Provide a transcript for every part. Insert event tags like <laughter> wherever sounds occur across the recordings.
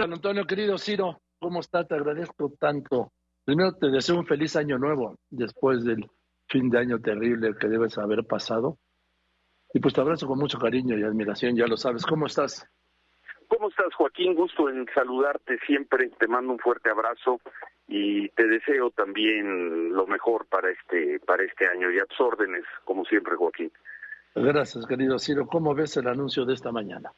San Antonio, querido Ciro, ¿cómo está? Te agradezco tanto. Primero te deseo un feliz año nuevo después del fin de año terrible que debes haber pasado. Y pues te abrazo con mucho cariño y admiración, ya lo sabes. ¿Cómo estás? ¿Cómo estás, Joaquín? Gusto en saludarte siempre. Te mando un fuerte abrazo y te deseo también lo mejor para este para este año y a tus órdenes, como siempre, Joaquín. Gracias, querido Ciro. ¿Cómo ves el anuncio de esta mañana?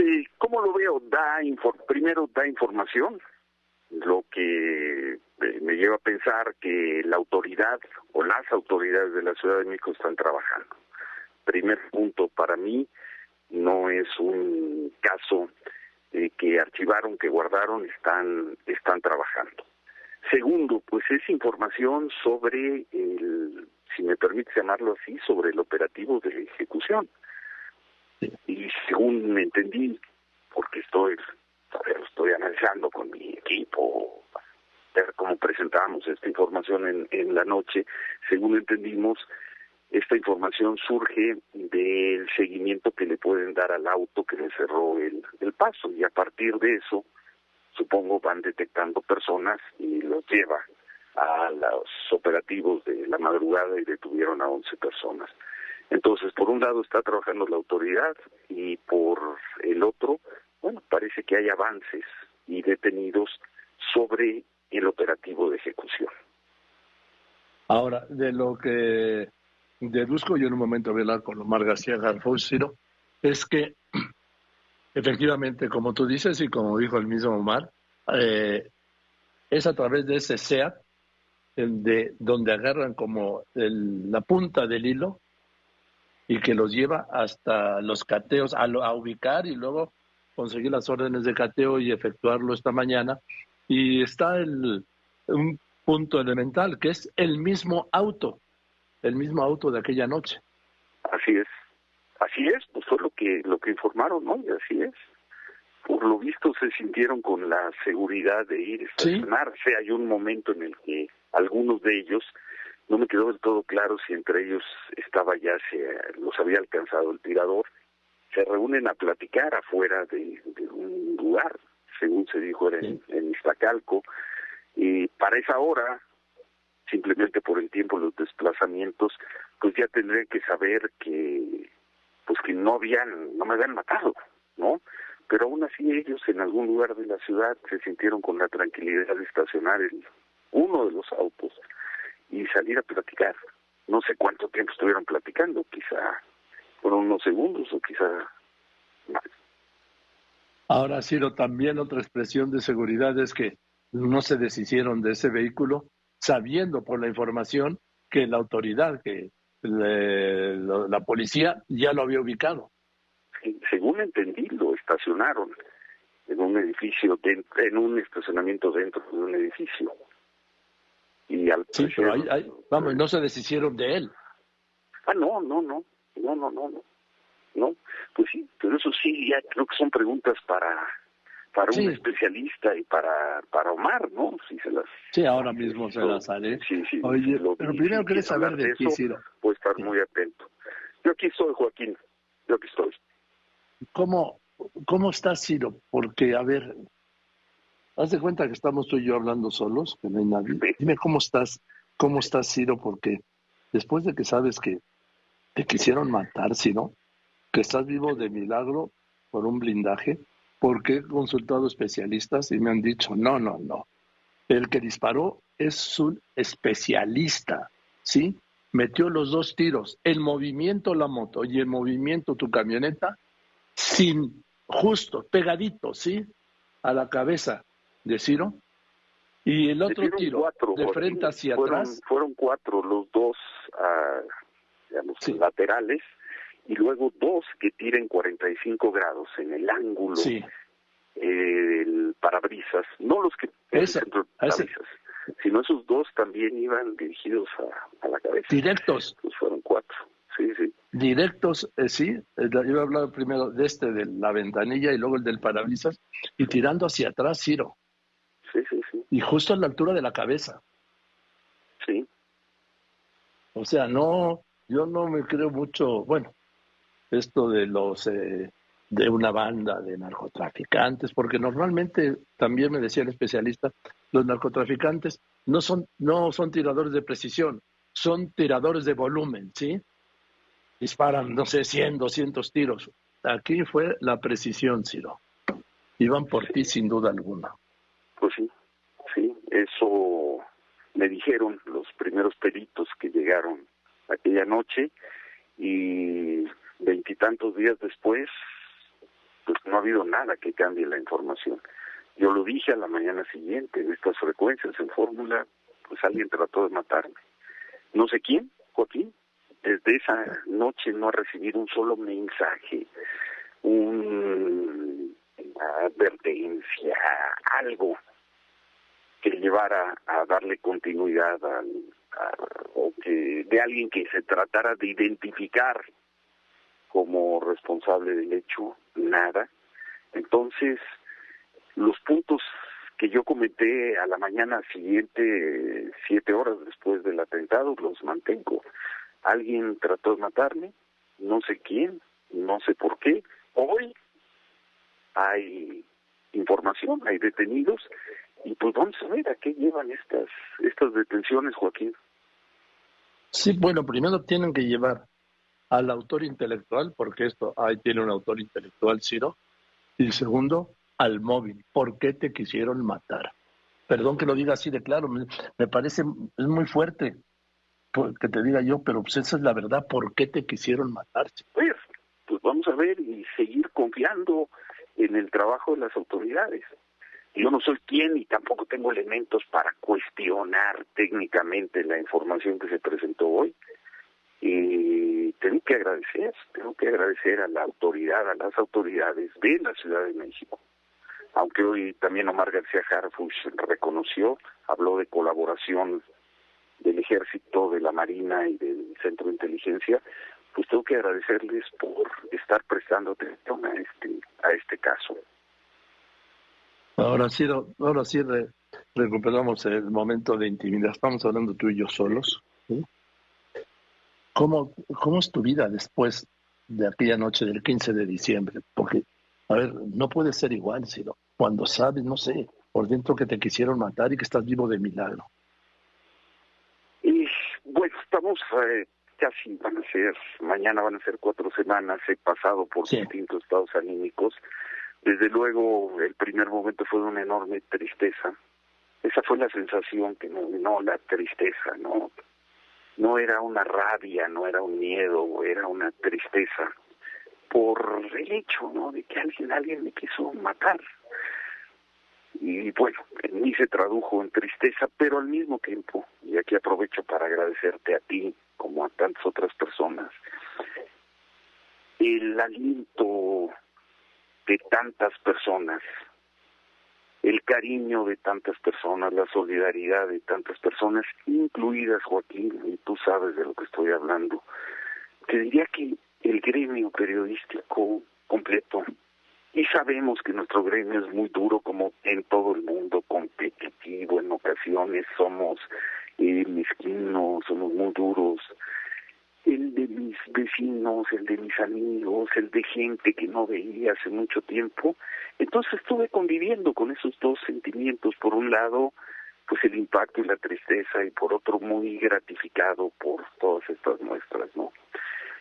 Sí, ¿cómo lo veo? Da primero da información, lo que eh, me lleva a pensar que la autoridad o las autoridades de la Ciudad de México están trabajando. Primer punto para mí, no es un caso eh, que archivaron, que guardaron, están, están trabajando. Segundo, pues es información sobre el, si me permite llamarlo así, sobre el operativo de ejecución. Y según me entendí, porque estoy, estoy analizando con mi equipo, ver cómo presentamos esta información en, en la noche, según entendimos, esta información surge del seguimiento que le pueden dar al auto que le cerró el, paso y a partir de eso, supongo, van detectando personas y los lleva a los operativos de la madrugada y detuvieron a 11 personas. Entonces, por un lado está trabajando la autoridad y por el otro, bueno, parece que hay avances y detenidos sobre el operativo de ejecución. Ahora, de lo que deduzco, yo en un momento voy a hablar con Omar García Garfosiro, es que <clears throat> efectivamente, como tú dices y como dijo el mismo Omar, eh, es a través de ese SEAT de, donde agarran como la punta del hilo y que los lleva hasta los cateos a, a ubicar y luego conseguir las órdenes de cateo y efectuarlo esta mañana. Y está el, un punto elemental que es el mismo auto el mismo auto de aquella noche. Así es, así es, pues fue lo que lo que informaron, ¿no? Y así es. Por lo visto se sintieron con la seguridad de ir a estacionarse. Hay un momento en el que algunos de ellos, no me quedó del todo claro si entre ellos estaba ya, se los había alcanzado el tirador, se reúnen a platicar afuera de, un lugar, según se dijo era en, en Iztacalco, y para esa hora simplemente por el tiempo los desplazamientos, pues ya tendrían que saber que pues que no habían, no me habían matado, ¿no? Pero aún así ellos en algún lugar de la ciudad se sintieron con la tranquilidad de estacionar en uno de los autos y salir a platicar. No sé cuánto tiempo estuvieron platicando, quizá fueron unos segundos o quizá más. Ahora, Ciro, también otra expresión de seguridad es que no se deshicieron de ese vehículo sabiendo por la información que la autoridad, que la policía ya lo había ubicado. Según entendí, lo estacionaron en un edificio, en un estacionamiento dentro de un edificio. Y al sí, pero vamos, no se deshicieron de él. Ah, no, no, no, no, no, no, no. No, pues sí, pero eso sí, ya creo que son preguntas para para un especialista y para, para Omar, ¿no? Si se las, sí, ahora mismo se las haré. Sí, sí, Oye, pero primero querés saber de, ti, Ciro. Puedo estar muy atento. Yo aquí estoy, Joaquín. Yo aquí estoy. ¿Cómo, cómo estás, Ciro? Porque, a ver, haz de cuenta que estamos tú y yo hablando solos, que no hay nadie. Dime cómo estás, cómo estás, Ciro, porque después de que sabes que te quisieron matar, Ciro, que estás vivo de milagro por un blindaje, porque he consultado especialistas y me han dicho, no, no, no. El que disparó es un especialista, ¿sí? Metió los dos tiros, el movimiento la moto y el movimiento tu camioneta, sin justo, pegadito, ¿sí? A la cabeza de Ciro. Y el otro tiro, de frente hacia atrás. Fueron cuatro, los dos, uh, digamos, laterales y luego dos que tiren 45 grados en el ángulo sí. el parabrisas, no los que ese, parabrisas, sino esos dos también iban dirigidos a, la cabeza. Directos. Pues fueron cuatro, sí, sí. Directos, eh, sí, eh, yo he hablado primero de este, de la ventanilla y luego el del parabrisas, y tirando hacia atrás, Ciro. Sí, sí, sí. Y justo a la altura de la cabeza. Sí. O sea, no, yo no me creo mucho, bueno, esto de los eh, de una banda de narcotraficantes, porque normalmente, también me decía el especialista, los narcotraficantes no son, no son tiradores de precisión, son tiradores de volumen, ¿sí? Disparan, no sé, 100, 200 tiros. Aquí fue la precisión, Ciro. Iban por ti sin duda alguna. Pues sí, sí, eso me dijeron los primeros peritos que llegaron aquella noche y veintitantos días después pues no ha habido nada que cambie la información. Yo lo dije a la mañana siguiente en estas frecuencias en fórmula, pues alguien trató de matarme. No sé quién, Joaquín, desde esa noche no ha recibido un solo mensaje, una advertencia, algo que llevara a darle continuidad a, o que de alguien que se tratara de identificar como responsable del hecho, nada. Entonces, los puntos que yo comenté a la mañana siguiente, siete horas después del atentado, los mantengo. Alguien trató de matarme, no sé quién, no sé por qué. Hoy hay información, hay detenidos, y pues vamos a ver a qué llevan estas, estas detenciones, Joaquín. Sí, bueno, primero tienen que llevar al autor intelectual, porque esto ahí tiene un autor intelectual, Ciro, y segundo, al móvil. ¿Por qué te quisieron matar? Perdón que lo diga así de claro, me, parece, es muy fuerte que te diga yo, pero pues esa es la verdad, ¿por qué te quisieron matar? Pues, pues vamos a ver y seguir confiando en el trabajo de las autoridades. Yo no soy quien y tampoco tengo elementos para cuestionar técnicamente la información que se presentó hoy. Y tengo que agradecer, tengo que agradecer a la autoridad, a las autoridades de la Ciudad de México. Aunque hoy también Omar García Harfuch reconoció, habló de colaboración del ejército, de la marina y del centro de inteligencia, pues tengo que agradecerles por estar prestando atención a este, a este caso. Ahora sí, ahora sí recuperamos el momento de intimidad. Estamos hablando tú y yo solos. ¿Cómo, ¿Cómo es tu vida después de aquella noche del 15 de diciembre? Porque, a ver, no puede ser igual, sino cuando sabes, no sé, por dentro que te quisieron matar y que estás vivo de milagro. Y bueno, estamos eh, casi, van a ser, mañana van a ser cuatro semanas, he pasado por distintos estados anímicos desde luego, el primer momento fue de una enorme tristeza. Esa fue la sensación que no, no la tristeza, no, no era una rabia, no era un miedo, era una tristeza por el hecho, ¿no? De que alguien, alguien me quiso matar. Y bueno, en mí se tradujo en tristeza, pero al mismo tiempo, y aquí aprovecho para agradecerte a ti, como a tantas otras personas, el aliento de tantas personas, el cariño de tantas personas, la solidaridad de tantas personas, incluidas Joaquín, y tú sabes de lo que estoy hablando. Te diría que el gremio periodístico completo, y sabemos que nuestro gremio es muy duro como en todo el mundo, competitivo, en ocasiones somos eh, mezquinos, somos muy duros, el de mis vecinos, el de mis amigos, el de gente que no veía hace mucho tiempo. Entonces estuve conviviendo con esos dos sentimientos. Por un lado, pues el impacto y la tristeza, y por otro, muy gratificado por todas estas muestras, ¿no?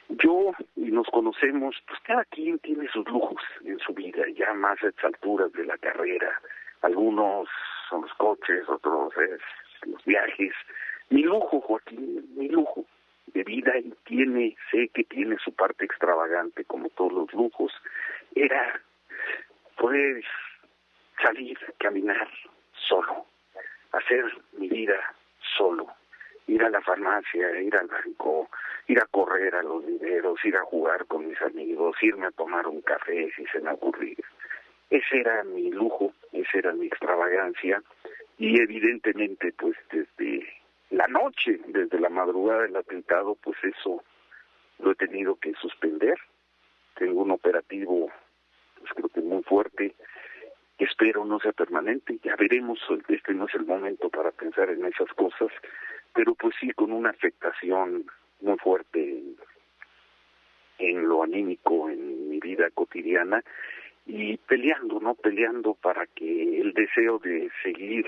Yo, y nos conocemos, pues cada quien tiene sus lujos en su vida, ya más a estas alturas de la carrera. Algunos son los coches, otros es los viajes. Mi lujo, Joaquín, mi lujo de vida y tiene, sé que tiene su parte extravagante como todos los lujos, era poder salir, caminar solo, hacer mi vida solo, ir a la farmacia, ir al banco, ir a correr a los viveros, ir a jugar con mis amigos, irme a tomar un café si se me ocurría. Ese era mi lujo, esa era mi extravagancia y evidentemente pues desde la noche, desde la madrugada del atentado, pues eso lo he tenido que suspender. Tengo un operativo, pues creo que muy fuerte, espero no sea permanente. Ya veremos, este no es el momento para pensar en esas cosas, pero pues sí con una afectación muy fuerte en, en lo anímico, en mi vida cotidiana y peleando, ¿no? Peleando para que el deseo de seguir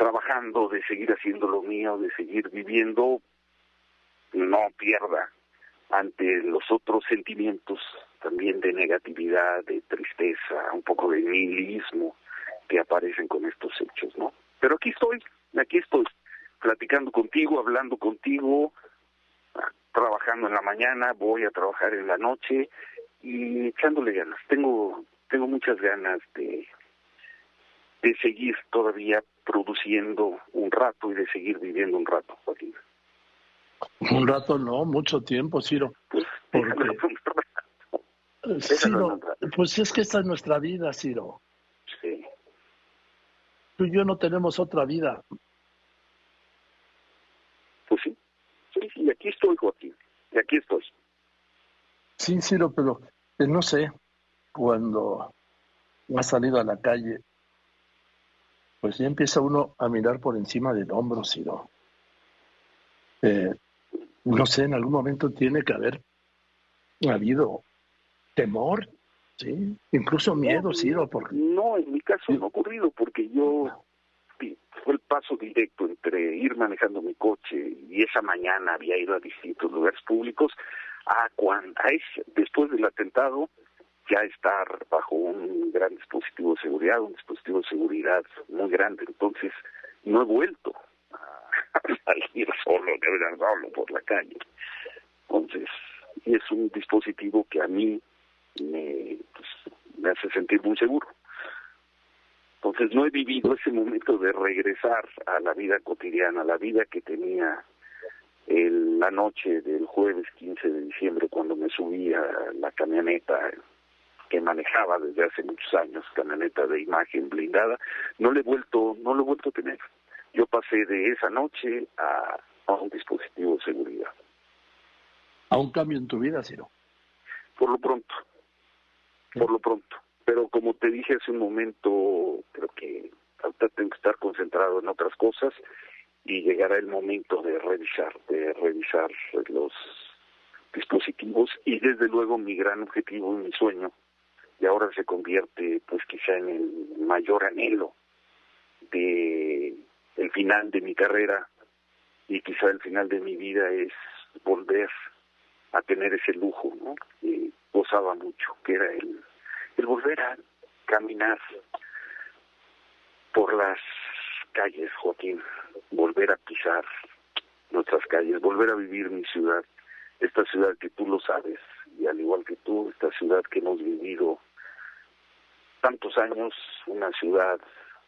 trabajando, de seguir haciendo lo mío, de seguir viviendo, no pierda ante los otros sentimientos también de negatividad, de tristeza, un poco de nihilismo que aparecen con estos hechos, ¿no? Pero aquí estoy, aquí estoy, platicando contigo, hablando contigo, trabajando en la mañana, voy a trabajar en la noche y echándole ganas. Tengo tengo muchas ganas de de seguir todavía produciendo un rato y de seguir viviendo un rato, Joaquín. Un rato no, mucho tiempo, Ciro. Pues, porque... <laughs> Ciro, pues es que esta es nuestra vida, Ciro. Sí. Tú y yo no tenemos otra vida. Pues sí, sí, sí, aquí estoy, Joaquín, y aquí estoy. Sí, Ciro, pero eh, no sé, cuando ha salido a la calle, pues ya empieza uno a mirar por encima del hombro, Ciro. Eh, no sé, en algún momento tiene que haber habido temor, ¿sí? Incluso miedo, Ciro. Porque... No, en mi caso no ha ocurrido porque yo fue el paso directo entre ir manejando mi coche y esa mañana había ido a distintos lugares públicos a cuando a ese, después del atentado ya estar bajo un gran dispositivo de seguridad, un dispositivo de seguridad muy grande. Entonces, no he vuelto a <laughs> salir solo, de solo por la calle. Entonces, es un dispositivo que a mí me, pues, me hace sentir muy seguro. Entonces no he vivido ese momento de regresar a la vida cotidiana, a la vida que tenía el, la noche del jueves 15 de diciembre cuando me subí a la camioneta que manejaba desde hace muchos años, camioneta de imagen blindada, no le he vuelto, no lo he vuelto a tener. Yo pasé de esa noche a, a un dispositivo de seguridad. ¿A un cambio en tu vida, Ciro? Por lo pronto, por lo pronto. Pero como te dije hace un momento, creo que ahorita tengo que estar concentrado en otras cosas y llegará el momento de revisar, de revisar los dispositivos y desde luego mi gran objetivo y mi sueño y ahora se convierte pues quizá en el mayor anhelo de el final de mi carrera y quizá el final de mi vida es volver a tener ese lujo, ¿no? Y gozaba mucho, que era el, el volver a caminar por las calles, Joaquín, volver a pisar nuestras calles, volver a vivir mi ciudad, esta ciudad que tú lo sabes, y al igual que tú, esta ciudad que hemos vivido tantos años, una ciudad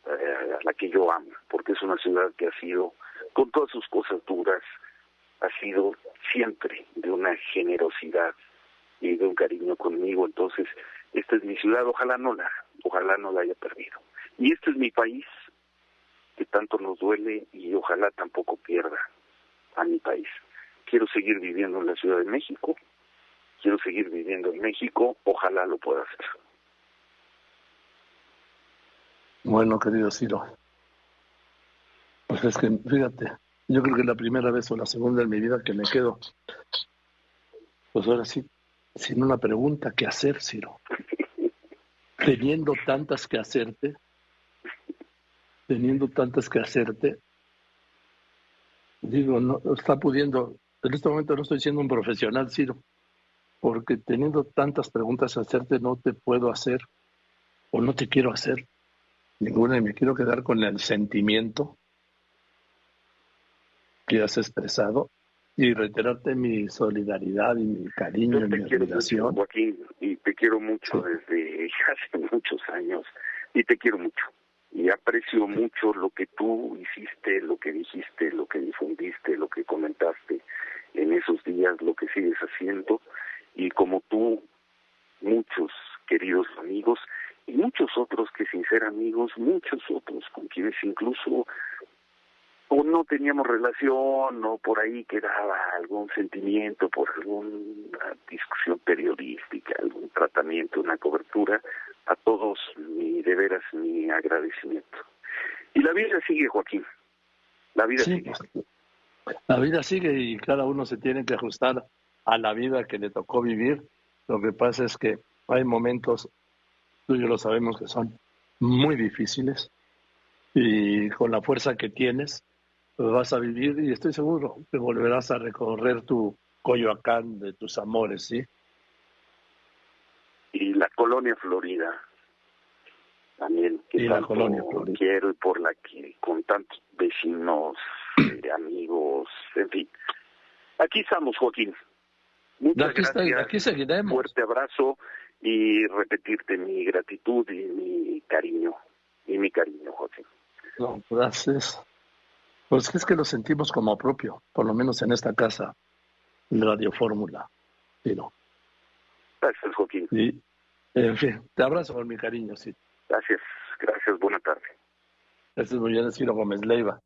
eh, a la que yo amo, porque es una ciudad que ha sido, con todas sus cosas duras, ha sido siempre de una generosidad y de un cariño conmigo. Entonces, esta es mi ciudad, ojalá no la, ojalá no la haya perdido. Y este es mi país, que tanto nos duele y ojalá tampoco pierda a mi país. Quiero seguir viviendo en la Ciudad de México, quiero seguir viviendo en México, ojalá lo pueda hacer. Bueno, querido Ciro, pues es que, fíjate, yo creo que la primera vez o la segunda en mi vida que me quedo, pues ahora sí, sin una pregunta que hacer, Ciro. Teniendo tantas que hacerte, teniendo tantas que hacerte, digo, no está pudiendo, en este momento no estoy siendo un profesional, Ciro, porque teniendo tantas preguntas que hacerte no te puedo hacer o no te quiero hacer ninguna y me quiero quedar con el sentimiento que has expresado y reiterarte mi solidaridad y mi cariño y mi admiración. Joaquín, y te quiero mucho desde <laughs> hace muchos años y te quiero mucho y aprecio mucho lo que tú hiciste, lo que dijiste, lo que difundiste, lo que comentaste en esos días, lo que sigues haciendo y como tú, muchos queridos amigos y muchos otros que sin ser amigos, muchos otros con quienes incluso o no teníamos relación o por ahí quedaba algún sentimiento por alguna discusión periodística, algún tratamiento, una cobertura, a todos mi de veras mi agradecimiento. Y la vida sigue, Joaquín. La vida sigue. La vida sigue y cada uno se tiene que ajustar a la vida que le tocó vivir. Lo que pasa es que hay momentos, tú y yo lo sabemos que son muy difíciles y con la fuerza que tienes pues vas a vivir y estoy seguro que volverás a recorrer tu Coyoacán de tus amores, ¿sí? Y la colonia Florida también que y la colonia Florida. quiero y por la que con tantos vecinos, <clears throat> eh, amigos, en fin. Aquí estamos, Joaquín. Muchas aquí gracias. aquí seguiremos. Fuerte abrazo y repetirte mi gratitud y mi cariño. Y mi cariño, Joaquín. No, gracias. Pues es que lo sentimos como propio, por lo menos en esta casa Radio Fórmula. Sí, no. Gracias, Joaquín. Y, en fin, te abrazo con mi cariño, sí. Gracias, gracias, buena tarde. Gracias muy bien, Ciro Gómez Leiva.